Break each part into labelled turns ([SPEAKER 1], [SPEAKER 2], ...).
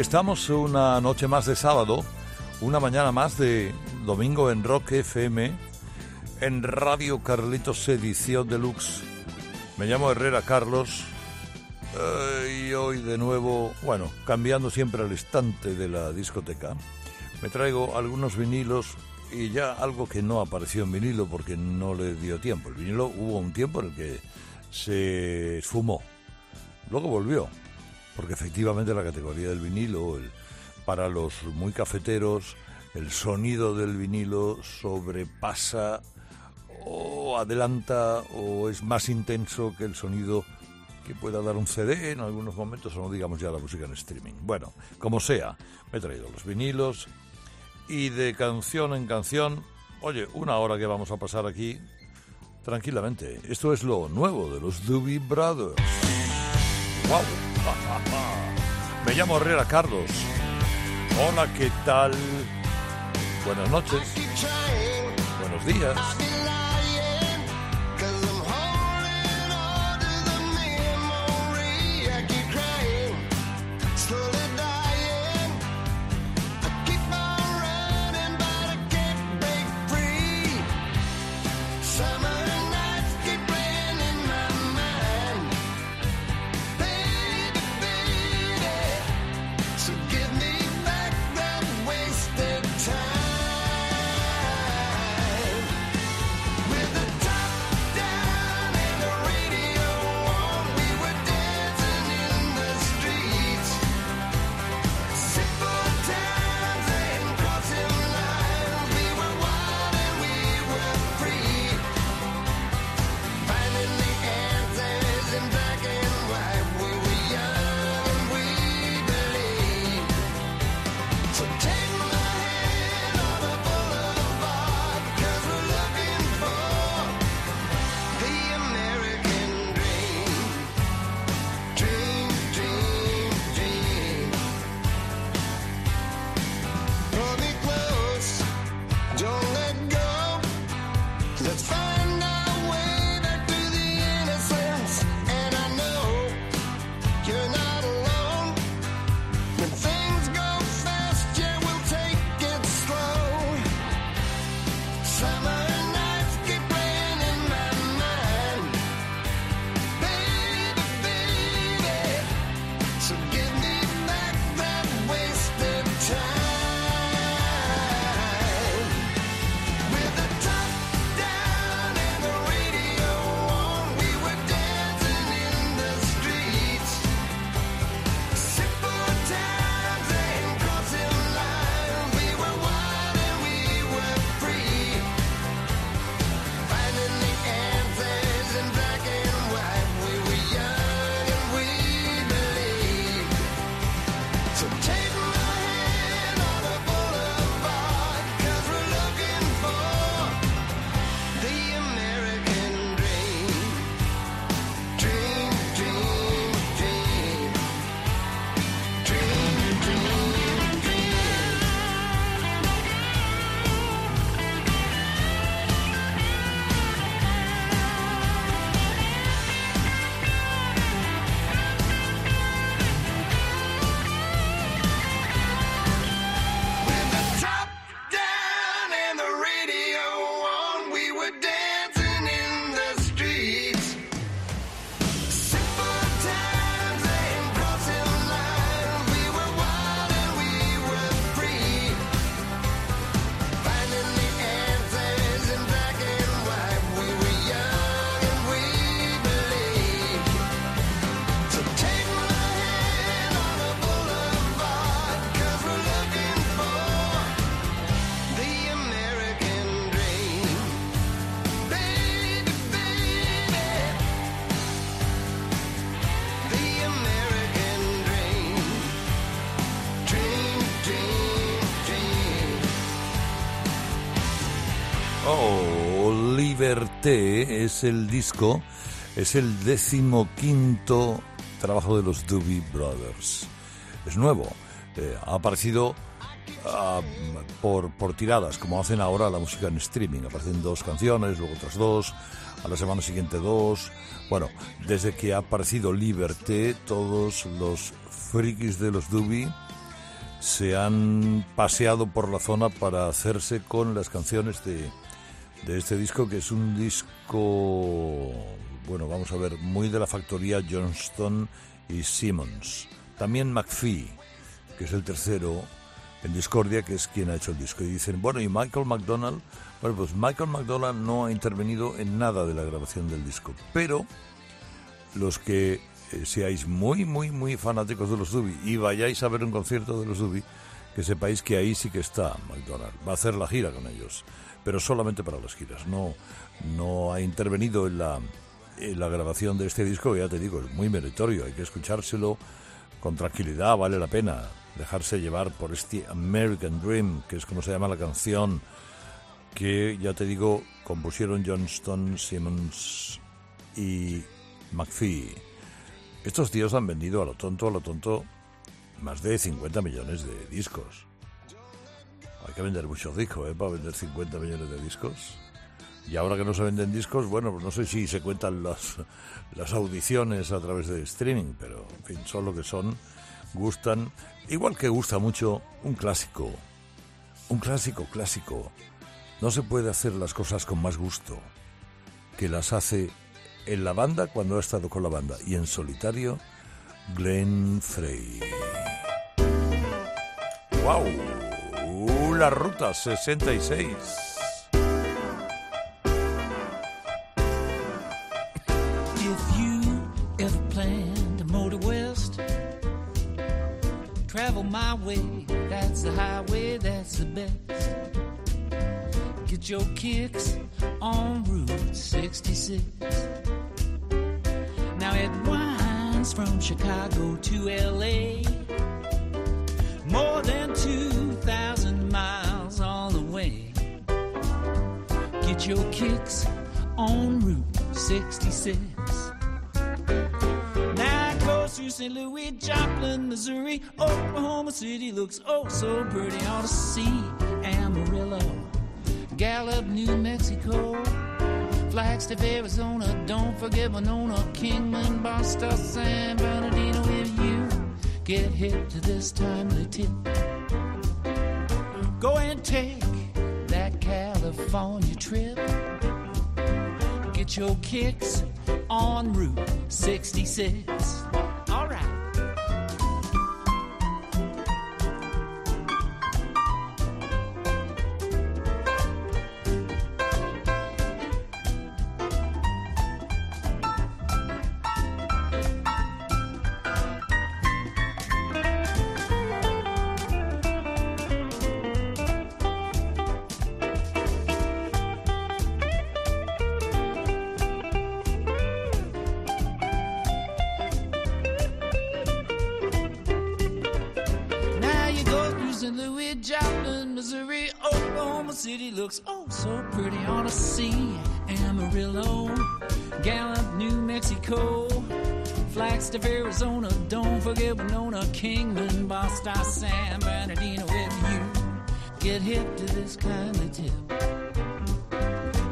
[SPEAKER 1] Estamos una noche más de sábado, una mañana más de domingo en Rock FM, en Radio Carlitos Edición Deluxe. Me llamo Herrera Carlos eh, y hoy de nuevo, bueno, cambiando siempre al estante de la discoteca, me traigo algunos vinilos y ya algo que no apareció en vinilo porque no le dio tiempo. El vinilo hubo un tiempo en el que se esfumó, luego volvió, porque efectivamente la categoría del vinilo, para los muy cafeteros, el sonido del vinilo sobrepasa o adelanta o es más intenso que el sonido que pueda dar un CD en algunos momentos o no digamos ya la música en streaming. Bueno, como sea, me he traído los vinilos y de canción en canción, oye, una hora que vamos a pasar aquí tranquilamente. Esto es lo nuevo de los Doobie Brothers. ¡Wow! Me llamo Herrera Carlos. Hola, ¿qué tal? Buenas noches. Buenos días. Oh, Liberté es el disco, es el decimoquinto trabajo de los Doobie Brothers. Es nuevo, eh, ha aparecido ah, por, por tiradas, como hacen ahora la música en streaming. Aparecen dos canciones, luego otras dos, a la semana siguiente dos. Bueno, desde que ha aparecido Liberté, todos los frikis de los Doobie se han paseado por la zona para hacerse con las canciones de, de este disco, que es un disco, bueno, vamos a ver, muy de la factoría Johnston y Simmons. También McPhee, que es el tercero en Discordia, que es quien ha hecho el disco. Y dicen, bueno, ¿y Michael McDonald? Bueno, pues Michael McDonald no ha intervenido en nada de la grabación del disco, pero los que eh, seáis muy, muy, muy fanáticos de los Doobie y vayáis a ver un concierto de los Doobie, que sepáis que ahí sí que está McDonald. Va a hacer la gira con ellos, pero solamente para las giras. No, no ha intervenido en la, en la grabación de este disco, ya te digo, es muy meritorio. Hay que escuchárselo con tranquilidad, vale la pena dejarse llevar por este American Dream, que es como se llama la canción que, ya te digo, compusieron Johnston, Simmons y McPhee. Estos tíos han vendido a lo tonto, a lo tonto, más de 50 millones de discos. Hay que vender muchos discos, ¿eh? Para vender 50 millones de discos. Y ahora que no se venden discos, bueno, pues no sé si se cuentan las, las audiciones a través de streaming, pero en fin, son lo que son, gustan. Igual que gusta mucho un clásico, un clásico clásico. No se puede hacer las cosas con más gusto que las hace en la banda cuando ha estado con la banda y en solitario Glenn Frey. ¡Wow! La ruta 66.
[SPEAKER 2] If you ever plan to motor west, travel my way, that's the highway, that's the best. Get your kicks on Route 66. Looks oh so pretty. Ought to see Amarillo, Gallup, New Mexico, Flagstaff, Arizona. Don't forget Winona, Kingman, Boston, San Bernardino. If you get hit to this timely tip, go and take that California trip. Get your kicks on Route 66. Joplin, Missouri, Oklahoma City looks oh so pretty. on to sea. Amarillo, Gallup, New Mexico, Flagstaff, Arizona. Don't forget Winona, Kingman, Boston, San Bernardino. If you get hip to this kind of tip,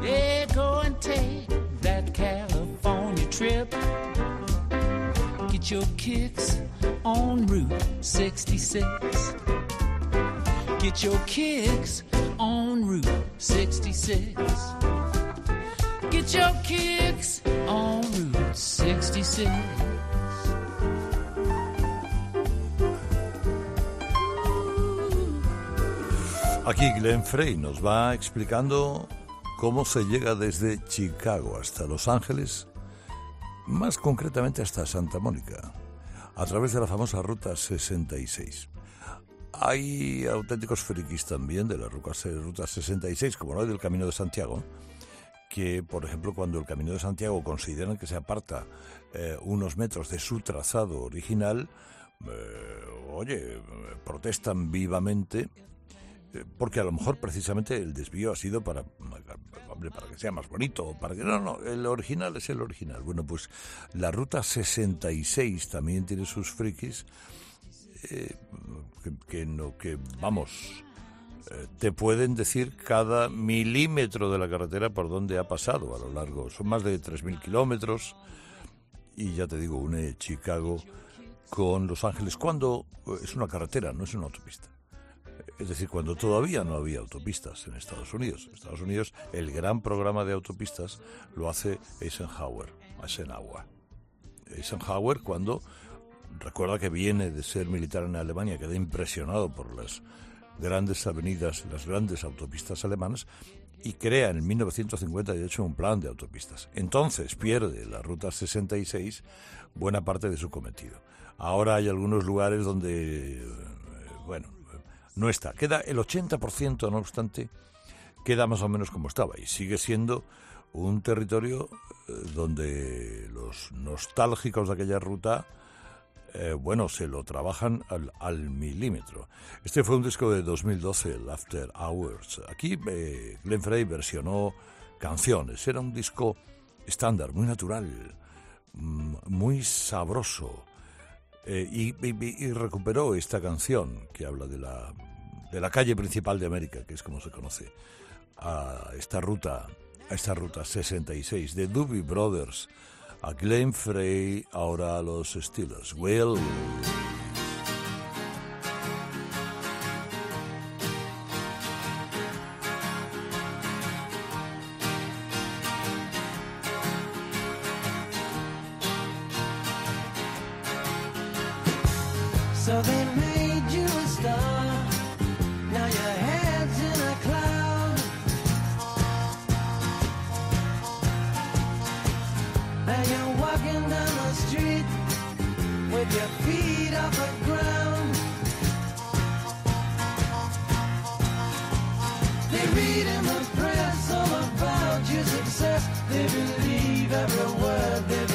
[SPEAKER 2] yeah, go and take that California trip. Get your kicks on Route 66. Get your kicks on Route 66. Get your kicks on Route 66.
[SPEAKER 1] Aquí Glenn Frey nos va explicando cómo se llega desde Chicago hasta Los Ángeles, más concretamente hasta Santa Mónica, a través de la famosa Ruta 66. Hay auténticos frikis también de la Ruta Ruta 66, como no hay del Camino de Santiago, que, por ejemplo, cuando el Camino de Santiago consideran que se aparta eh, unos metros de su trazado original, eh, oye, protestan vivamente eh, porque a lo mejor precisamente el desvío ha sido para, hombre, para que sea más bonito, para que no, no, el original es el original. Bueno, pues la ruta 66 también tiene sus frikis, eh, que, no, que vamos, eh, te pueden decir cada milímetro de la carretera por donde ha pasado a lo largo. Son más de 3.000 kilómetros y ya te digo, une Chicago con Los Ángeles cuando eh, es una carretera, no es una autopista. Es decir, cuando todavía no había autopistas en Estados Unidos. En Estados Unidos el gran programa de autopistas lo hace Eisenhower, Eisenhower. Eisenhower cuando recuerda que viene de ser militar en Alemania, queda impresionado por las grandes avenidas, las grandes autopistas alemanas y crea en 1958 un plan de autopistas. Entonces pierde la ruta 66 buena parte de su cometido. Ahora hay algunos lugares donde, bueno, no está. Queda el 80%, no obstante, queda más o menos como estaba y sigue siendo un territorio eh, donde los nostálgicos de aquella ruta eh, bueno, se lo trabajan al, al, milímetro. Este fue un disco de 2012, el After Hours. Aquí eh, Glenn Frey versionó canciones. Era un disco estándar, muy natural, mm, muy sabroso. Eh, y, y, recuperó esta canción que habla de la, de la calle principal de América, que es como se conoce, a esta ruta, a esta ruta 66 de Doobie Brothers a Glenn Frey, ahora a los Steelers. Well.
[SPEAKER 3] With your feet off the ground. They read in the press all about your success. They believe every word they've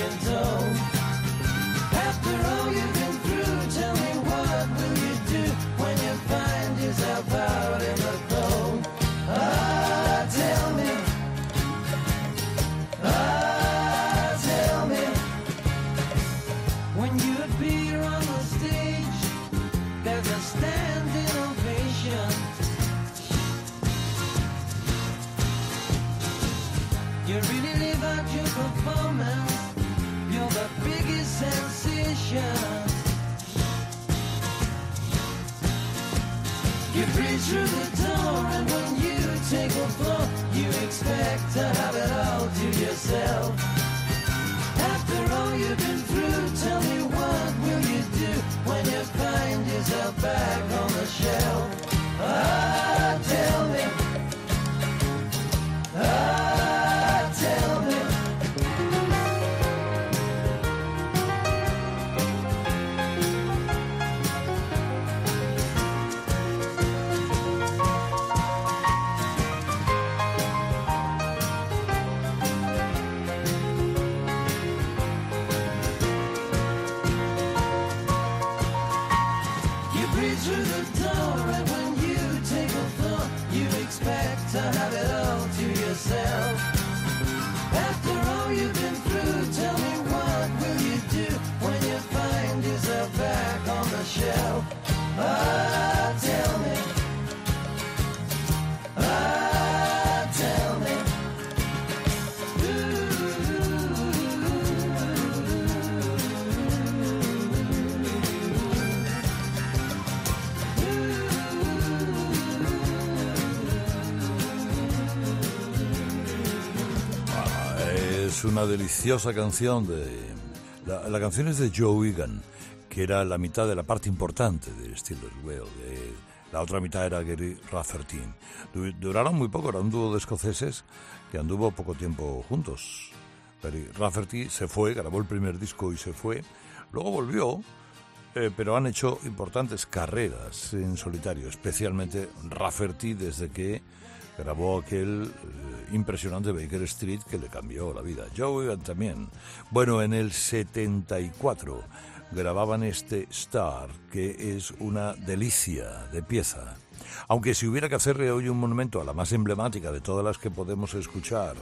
[SPEAKER 3] through the door, and when you take a floor, you expect to have it all to yourself. After all you've been through, tell me what will you do when you find yourself back on the shelf? Ah, tell me.
[SPEAKER 1] Es una deliciosa canción de... La, la canción es de Joe Egan, que era la mitad de la parte importante de Steelers Well. de- la otra mitad era Gary Rafferty. Du- Duraron muy poco, era un dúo de escoceses que anduvo poco tiempo juntos. Gary Rafferty se fue, grabó el primer disco y se fue. Luego volvió, eh, pero han hecho importantes carreras en solitario, especialmente Rafferty desde que grabó aquel eh, impresionante Baker Street que le cambió la vida. Joe Egan también. Bueno, en el 74 grababan este Star, que es una delicia de pieza. Aunque si hubiera que hacerle hoy un monumento a la más emblemática de todas las que podemos escuchar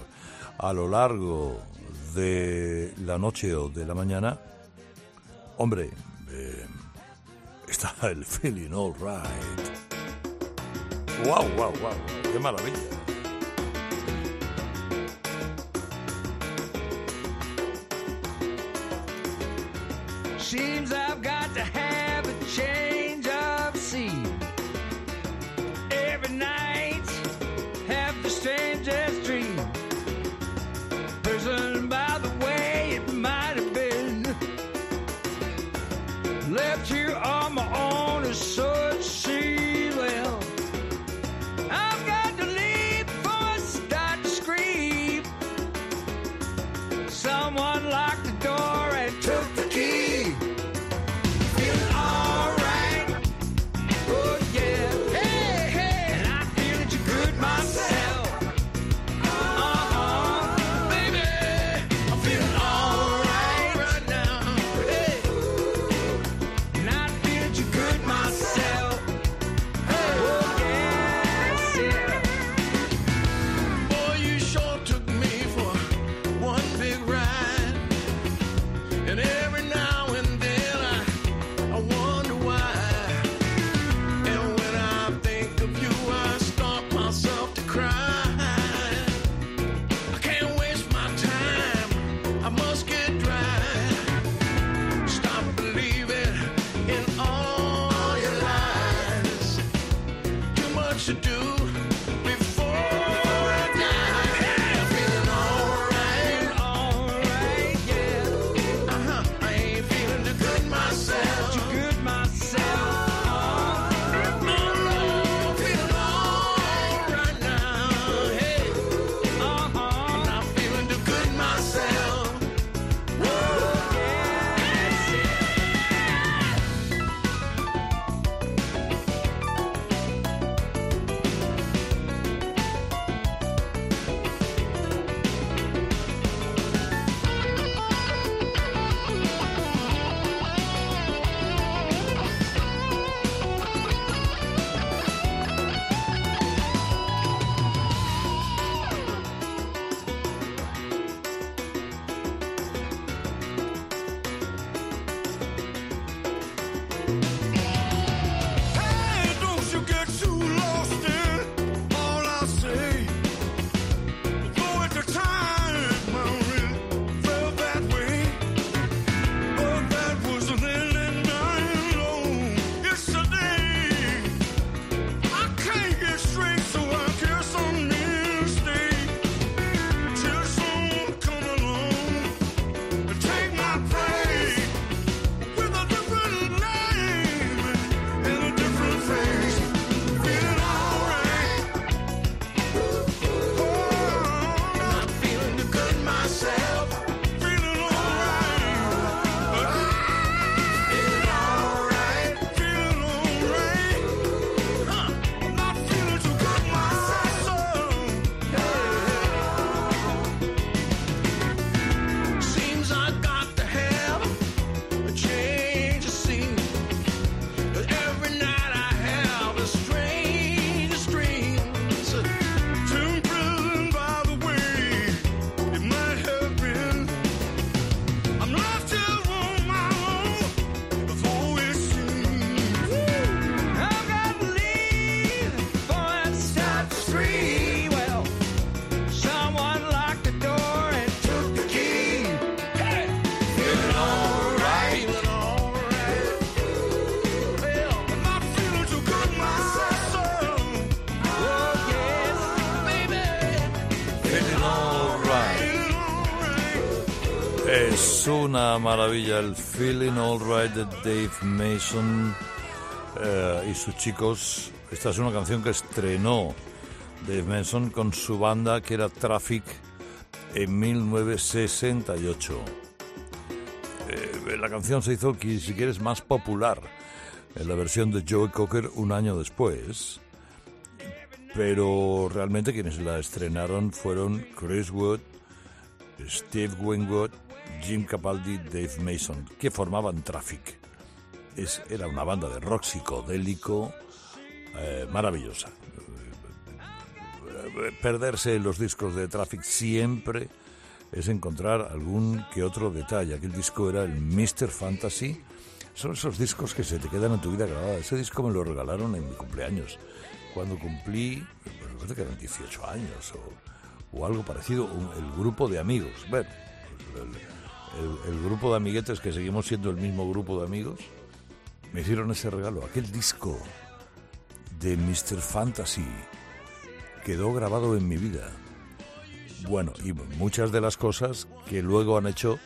[SPEAKER 1] a lo largo de la noche o de la mañana, hombre, eh, está el feeling all right. ¡Wow, wow, wow! ¡Qué maravilla!
[SPEAKER 2] Seems I've got
[SPEAKER 1] maravilla, el Feeling Alright de Dave Mason eh, y sus chicos. Esta es una canción que estrenó Dave Mason con su banda que era Traffic en 1968. Eh, la canción se hizo, si quieres, más popular en la versión de Joe Cocker un año después. Pero realmente quienes la estrenaron fueron Chris Wood, Steve Wingwood Jim Capaldi, Dave Mason, que formaban Traffic. Era una banda de rock psicodélico eh, maravillosa. Perderse en los discos de Traffic siempre es encontrar algún que otro detalle. Aquel disco era el Mr. Fantasy. Son esos discos que se te quedan en tu vida grabada. Ese disco me lo regalaron en mi cumpleaños, cuando cumplí, me parece que eran 18 años o, algo parecido, el grupo de amigos. Bueno, el- grupo de amiguetes que seguimos siendo el mismo grupo de amigos, me hicieron ese regalo. Aquel disco de Mr. Fantasy quedó grabado en mi vida. Bueno, y muchas de las cosas que luego han hecho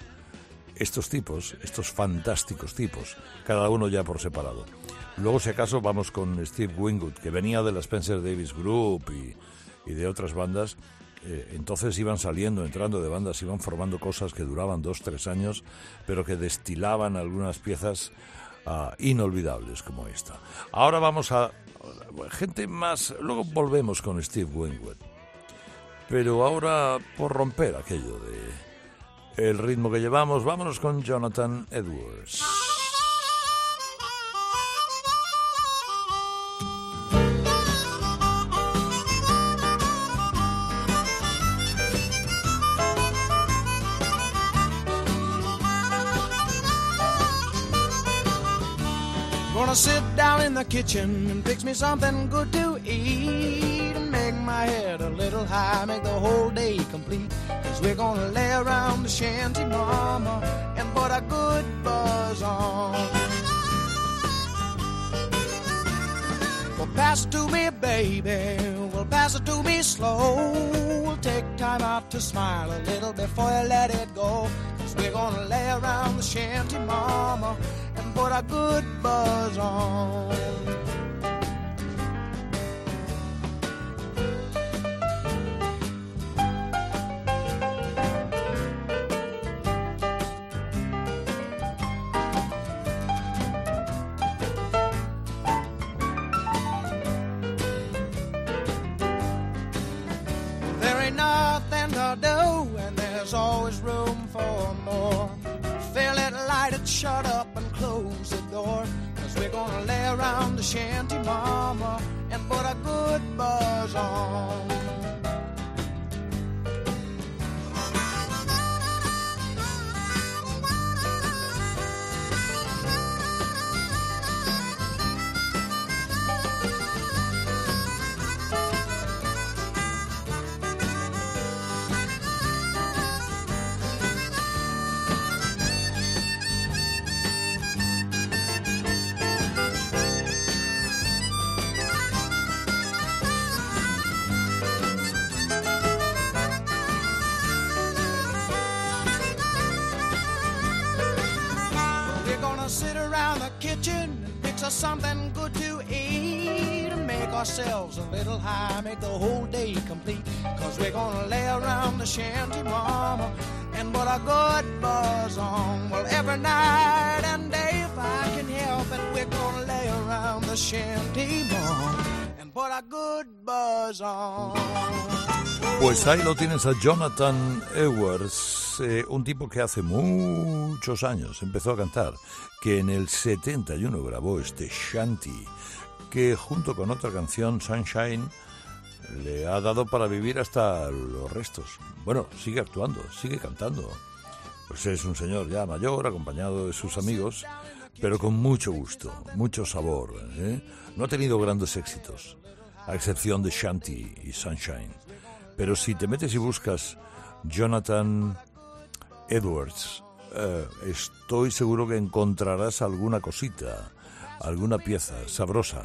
[SPEAKER 1] estos tipos, estos fantásticos tipos, cada uno ya por separado. Luego, si acaso, vamos con Steve Wingwood, que venía de la Spencer Davis Group y de otras bandas. Eh, entonces iban saliendo, entrando de bandas, iban formando cosas que duraban dos, tres años, pero que destilaban algunas piezas ah, inolvidables como esta. Ahora vamos a gente más, luego volvemos con Steve Wingwood. Pero ahora, por romper aquello de el ritmo que llevamos, vámonos con Jonathan Edwards.
[SPEAKER 4] Kitchen and fix me something good to eat and make my head a little high, make the whole day complete. Cause we're gonna lay around the shanty mama and put a good buzz on. Well, pass it to me, baby. Well, pass it to me slow. We'll take time out to smile a little before you let it go. Cause we're gonna lay around the shanty mama and put a good buzz on. There ain't nothing to do, and close the door. Cause we're gonna lay around the shanty mama and put a good buzz on. Kitchen and fix us something good to eat and make ourselves a little high, make the whole day complete. Cause we're gonna lay around the shanty mama and put a good buzz on. Well, every night and day, if I can help it, we're gonna lay around the shanty mama
[SPEAKER 1] Pues ahí lo tienes a Jonathan Edwards, eh, un tipo que hace muchos años empezó a cantar, que en el 71 grabó este Shanty, que junto con otra canción, Sunshine, le ha dado para vivir hasta los restos. Bueno, sigue actuando, sigue cantando. Pues es un señor ya mayor, acompañado de sus amigos, pero con mucho gusto, mucho sabor. ¿eh? No ha tenido grandes éxitos, a excepción de Shanty y Sunshine. Pero si te metes y buscas Jonathan Edwards, eh, estoy seguro que encontrarás alguna cosita, alguna pieza sabrosa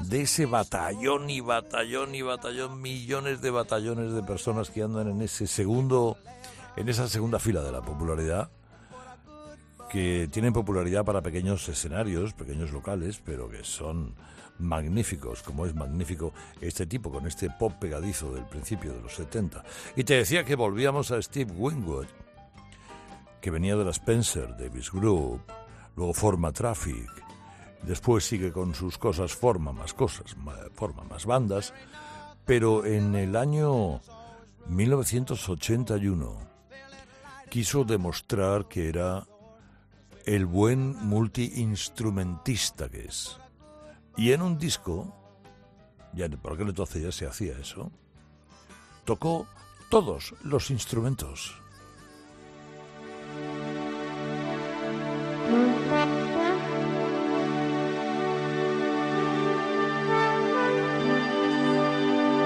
[SPEAKER 1] de ese batallón y batallón y batallón, millones de batallones de personas que andan en ese segundo, en esa segunda fila de la popularidad, que tienen popularidad para pequeños escenarios, pequeños locales, pero que son magníficos, como es magnífico este tipo con este pop pegadizo del principio de los 70. Y te decía que volvíamos a Steve Wingwood, que venía de la Spencer Davis Group, luego forma Traffic, después sigue con sus cosas, forma más cosas, ma- forma más bandas, pero en el año 1981 quiso demostrar que era el buen multiinstrumentista que es. Y en un disco
[SPEAKER 4] Ya, por aquel entonces ya se hacía eso. Tocó todos los instrumentos.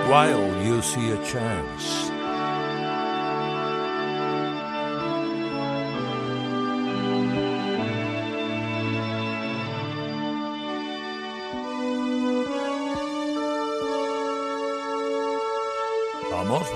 [SPEAKER 4] While you see a chance.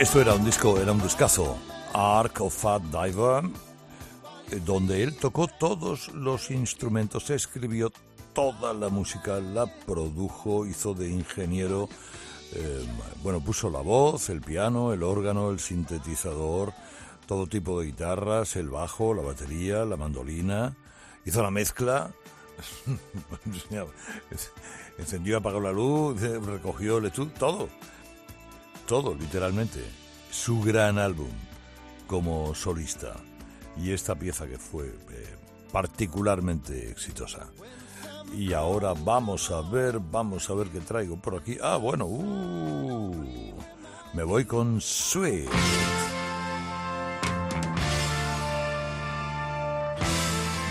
[SPEAKER 4] Esto era un disco, era un discazo. Ark of Fat Diver, eh, donde él tocó todos los instrumentos, escribió toda la música, la produjo, hizo de ingeniero, eh, bueno, puso la voz, el piano, el órgano, el sintetizador,
[SPEAKER 1] todo tipo de guitarras, el bajo, la batería, la mandolina, hizo la mezcla, encendió, apagó la luz, recogió el estudio, todo, todo, literalmente. Su gran álbum como solista y esta pieza que fue eh, particularmente exitosa. Y ahora vamos a ver, vamos a ver qué traigo por aquí. Ah, bueno, uh, me voy con Sweet.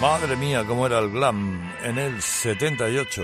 [SPEAKER 1] Madre mía, cómo era el glam en el 78.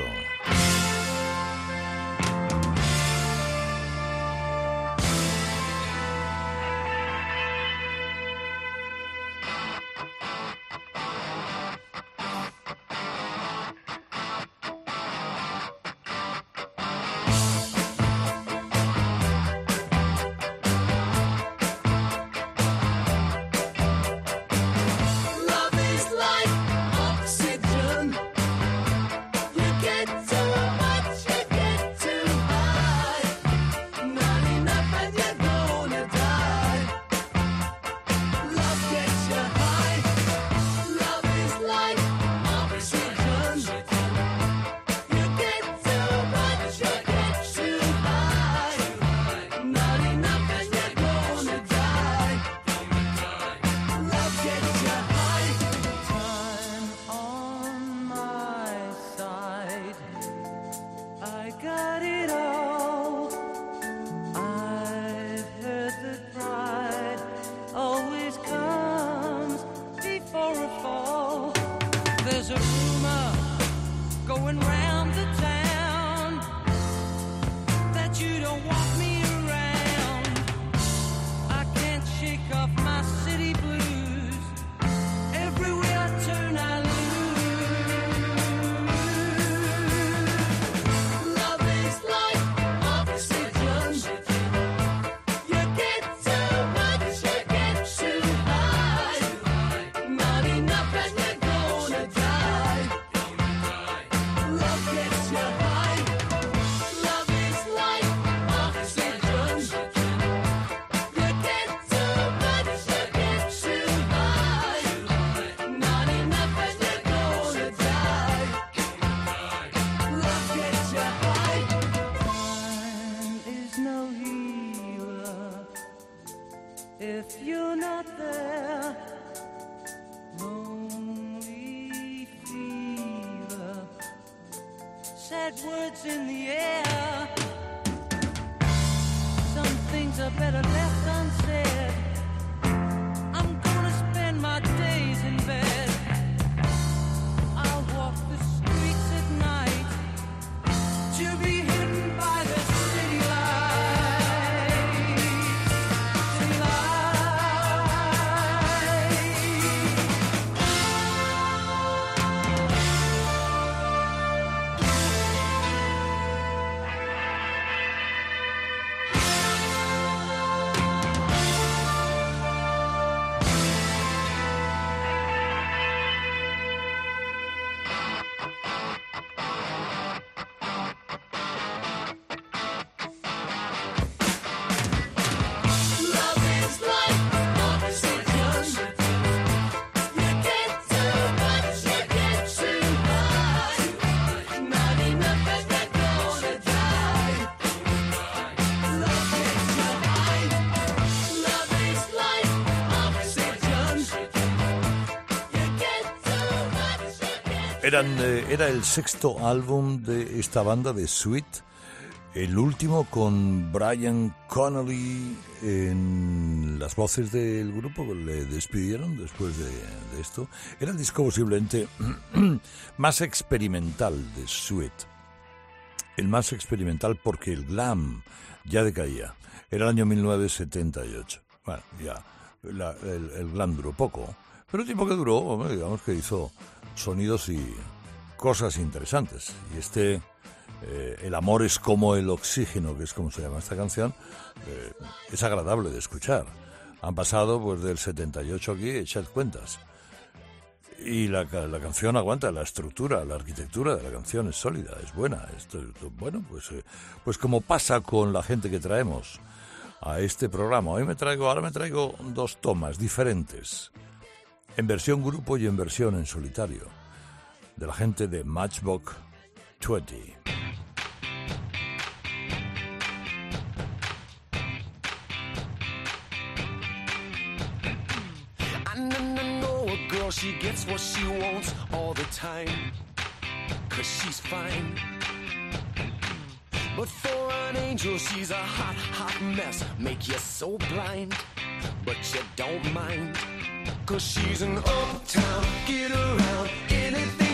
[SPEAKER 3] Sad words in the air. Some things are better left unsaid.
[SPEAKER 1] Eran, eh, era el sexto álbum de esta banda de Sweet, el último con Brian Connolly en las voces del grupo le despidieron después de, de esto. Era el disco posiblemente más experimental de Sweet. El más experimental porque el glam ya decaía. Era el año 1978. Bueno, ya la- el, el glam duró poco, pero el tiempo que duró, digamos que hizo sonidos y cosas interesantes. Y este, eh, El amor es como el oxígeno, que es como se llama esta canción, eh, es agradable de escuchar. Han pasado pues del 78 aquí, echad cuentas. Y la, la, canción aguanta, la estructura, la arquitectura de la canción es sólida, es buena. Esto, bueno, pues, eh, pues como pasa con la gente que traemos a este programa. Hoy me traigo, ahora me traigo dos tomas diferentes en versión grupo y en versión en solitario, de la gente de Matchbox 20.
[SPEAKER 5] she gets what she wants all the time. Cause she's fine. But for an angel, she's a hot, hot mess. Make you so blind, but you don't mind. Cause she's an uptown, get around, anything.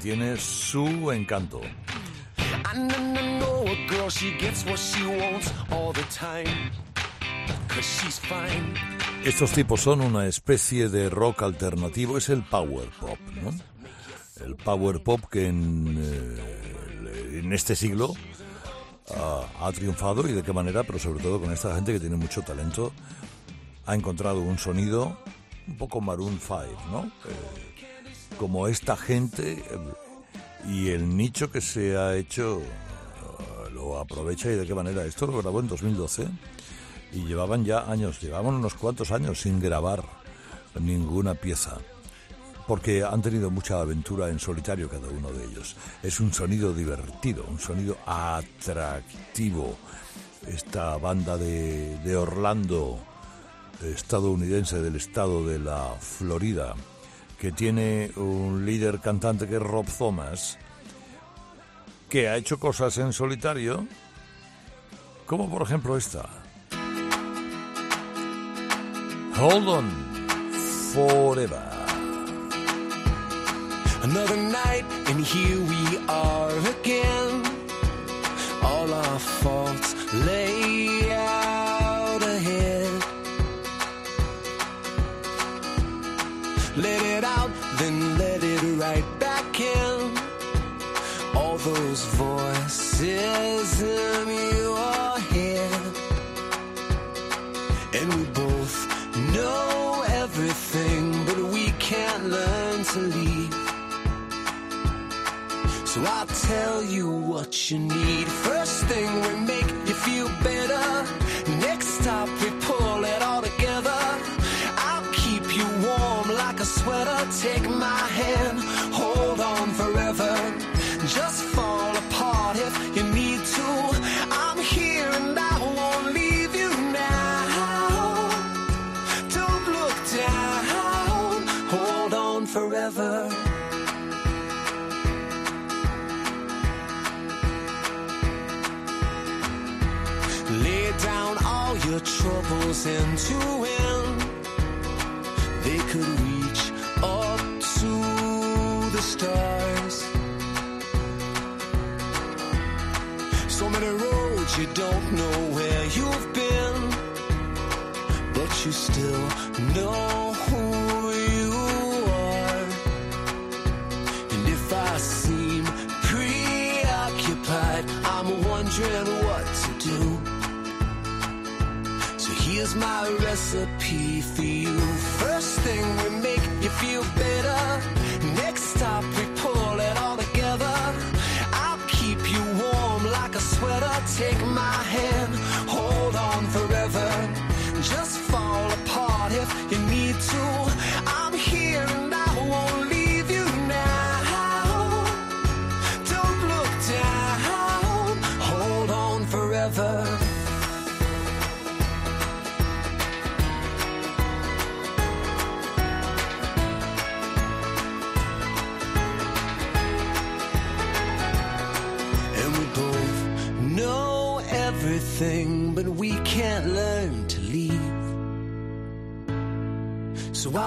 [SPEAKER 1] tiene su encanto. Estos tipos son una especie de rock alternativo, es el power pop, ¿no? El power pop que en, eh, este siglo ha, triunfado y de qué manera, pero sobre todo con esta gente que tiene mucho talento, ha encontrado un sonido un poco Maroon 5, ¿no? Eh, como esta gente y el nicho que se ha hecho eh, lo aprovecha y de qué manera. Esto lo grabó en 2012 y llevaban ya años, llevaban unos cuantos años sin grabar ninguna pieza porque han tenido mucha aventura en solitario cada uno de ellos. Es un sonido divertido, un sonido atractivo. Esta banda de, de Orlando, estadounidense del estado de la Florida, que tiene un líder cantante que es Rob Thomas, que ha hecho cosas en solitario, como por ejemplo esta. Hold on forever.
[SPEAKER 5] Another night, and here we are again. All our faults lay right back in. All those voices in your head. And we both know everything, but we can't learn to leave. So I'll tell you what you need. First thing we make you feel better. Like a sweater. Take my hand, hold on forever. Just fall apart if you need to. I'm here and I won't leave you now. Don't look down, hold on forever. Lay down all your troubles into him. They could recipe for you. First thing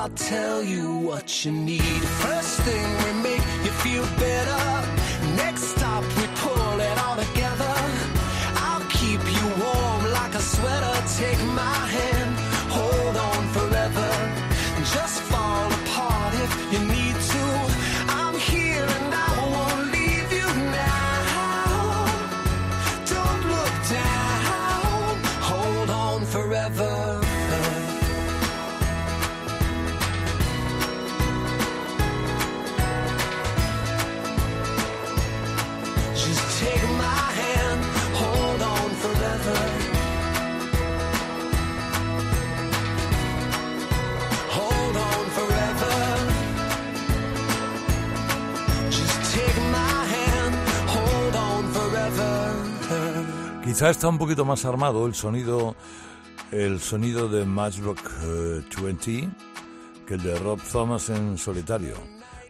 [SPEAKER 5] I'll tell you what you need. First thing
[SPEAKER 1] Quizá está un poquito más armado el sonido, el sonido de Matchbox eh, 20 que el de Rob Thomas en solitario.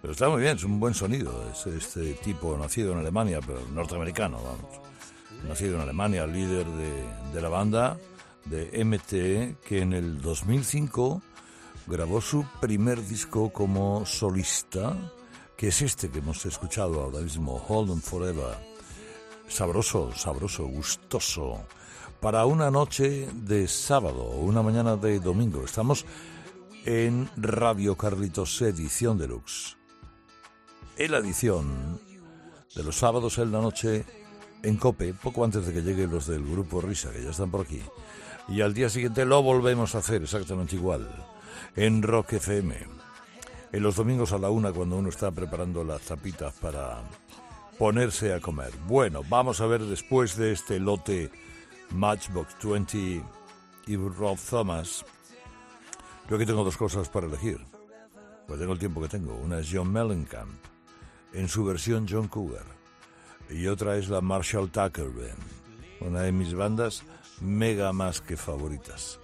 [SPEAKER 1] Pero está muy bien, es un buen sonido. Es este tipo nacido en Alemania, pero norteamericano, vamos. Nacido en Alemania, líder de, de la banda de MTE, que en el 2005 grabó su primer disco como solista, que es este que hemos escuchado ahora mismo, Hold On Forever sabroso, sabroso, gustoso, para una noche de sábado una mañana de domingo. Estamos en Radio Carlitos Edición Deluxe. En la edición de los sábados en la noche en Cope, poco antes de que lleguen los del grupo Risa, que ya están por aquí. Y al día siguiente lo volvemos a hacer exactamente igual, en Rock FM. En los domingos a la una, cuando uno está preparando las tapitas para ponerse a comer. Bueno, vamos a ver después de este lote Matchbox 20 y Rob Thomas. Yo aquí tengo dos cosas para elegir. Pues tengo el tiempo que tengo. Una es John Mellencamp, en su versión John Cougar. Y otra es la Marshall Tucker Band, una de mis bandas mega más que favoritas.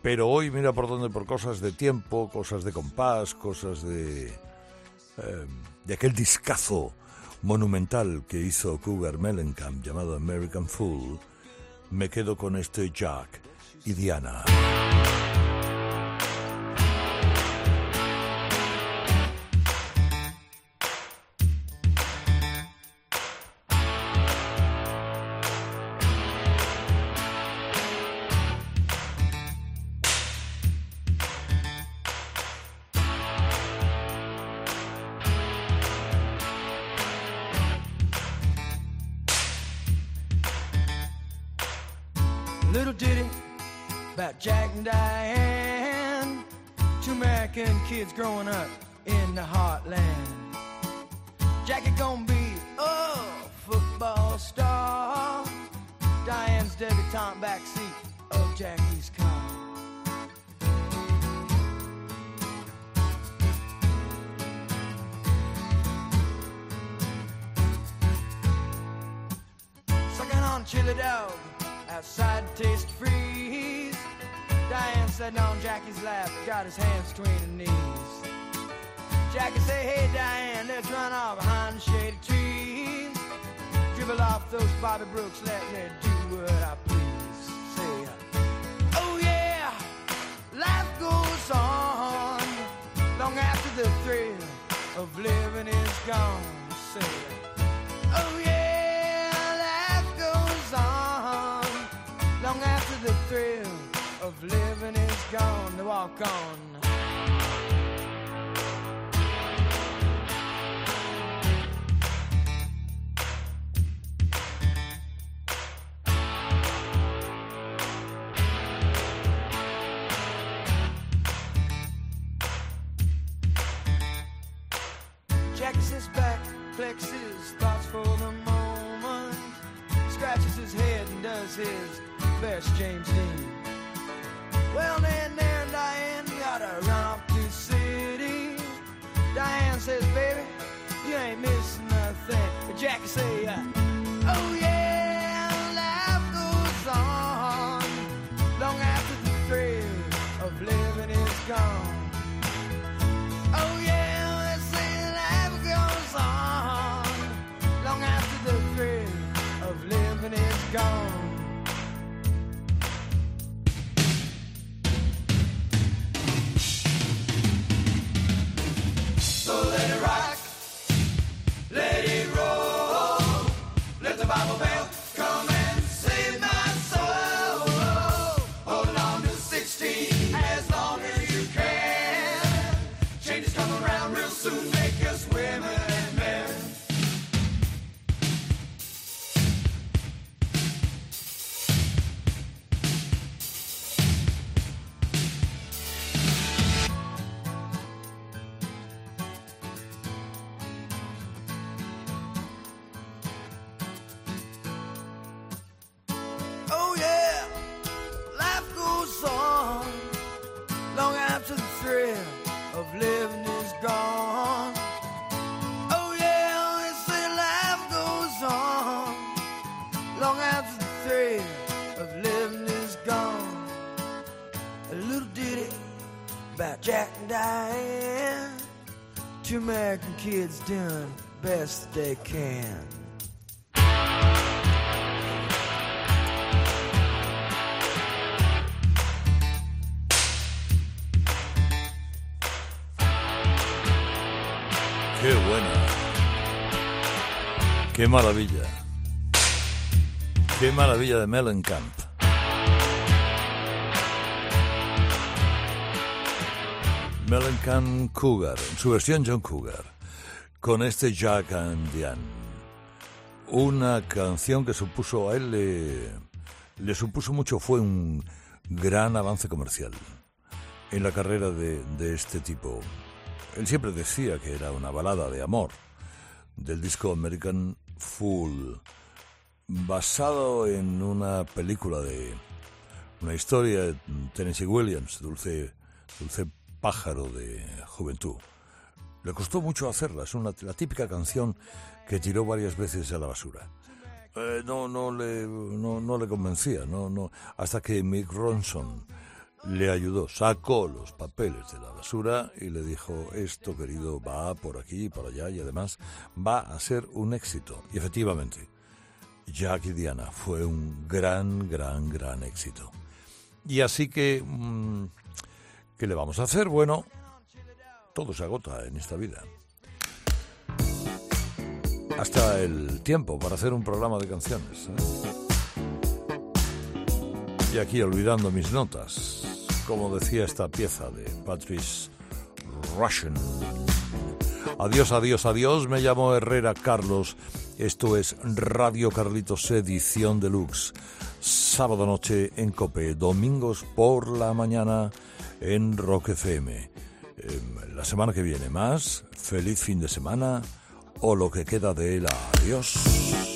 [SPEAKER 1] Pero hoy mira por dónde, por cosas de tiempo, cosas de compás, cosas de... Eh, de aquel discazo monumental que hizo Cougar Mellencamp llamado American Fool, me quedo con este Jack y Diana.
[SPEAKER 2] walk on. Jacks his back, flexes, thoughts for the moment, scratches his head and does his best James Dean. says, baby, you ain't missing nothing. But Jackie says, American kids doing best they can.
[SPEAKER 1] Qué buena. Qué maravilla. Qué maravilla de Mellencamp. Mellencamp Cougar, en su versión John Cougar, con este Jack and Diane. Una canción que supuso a él, le, supuso mucho, fue un gran avance comercial en la carrera de, este tipo. Él siempre decía que era una balada de amor del disco American Fool, basado en una película de una historia de Tennessee Williams, Dulce, Dulce pájaro de juventud. Le costó mucho hacerla, es una, la típica canción que tiró varias veces a la basura. Eh, no, no, le, no, no le convencía, no, no, hasta que Mick Ronson le ayudó, sacó los papeles de la basura y le dijo, esto querido va por aquí y allá y además va a ser un éxito. Y efectivamente, Jack y Diana fue un gran, gran, gran éxito. Y así que... Mm, ¿qué le vamos a hacer? Bueno, todo se agota en esta vida. Hasta el tiempo para hacer un programa de canciones. ¿eh? Y aquí olvidando mis notas, como decía esta pieza de Patrice Russian. Adiós, adiós, adiós. Me llamo Herrera Carlos. Esto es Radio Carlitos Edición Deluxe. Sábado noche en Cope, domingos por la mañana en Rock FM. Em, la semana que viene más. Feliz fin de semana o lo que queda de él. Adiós.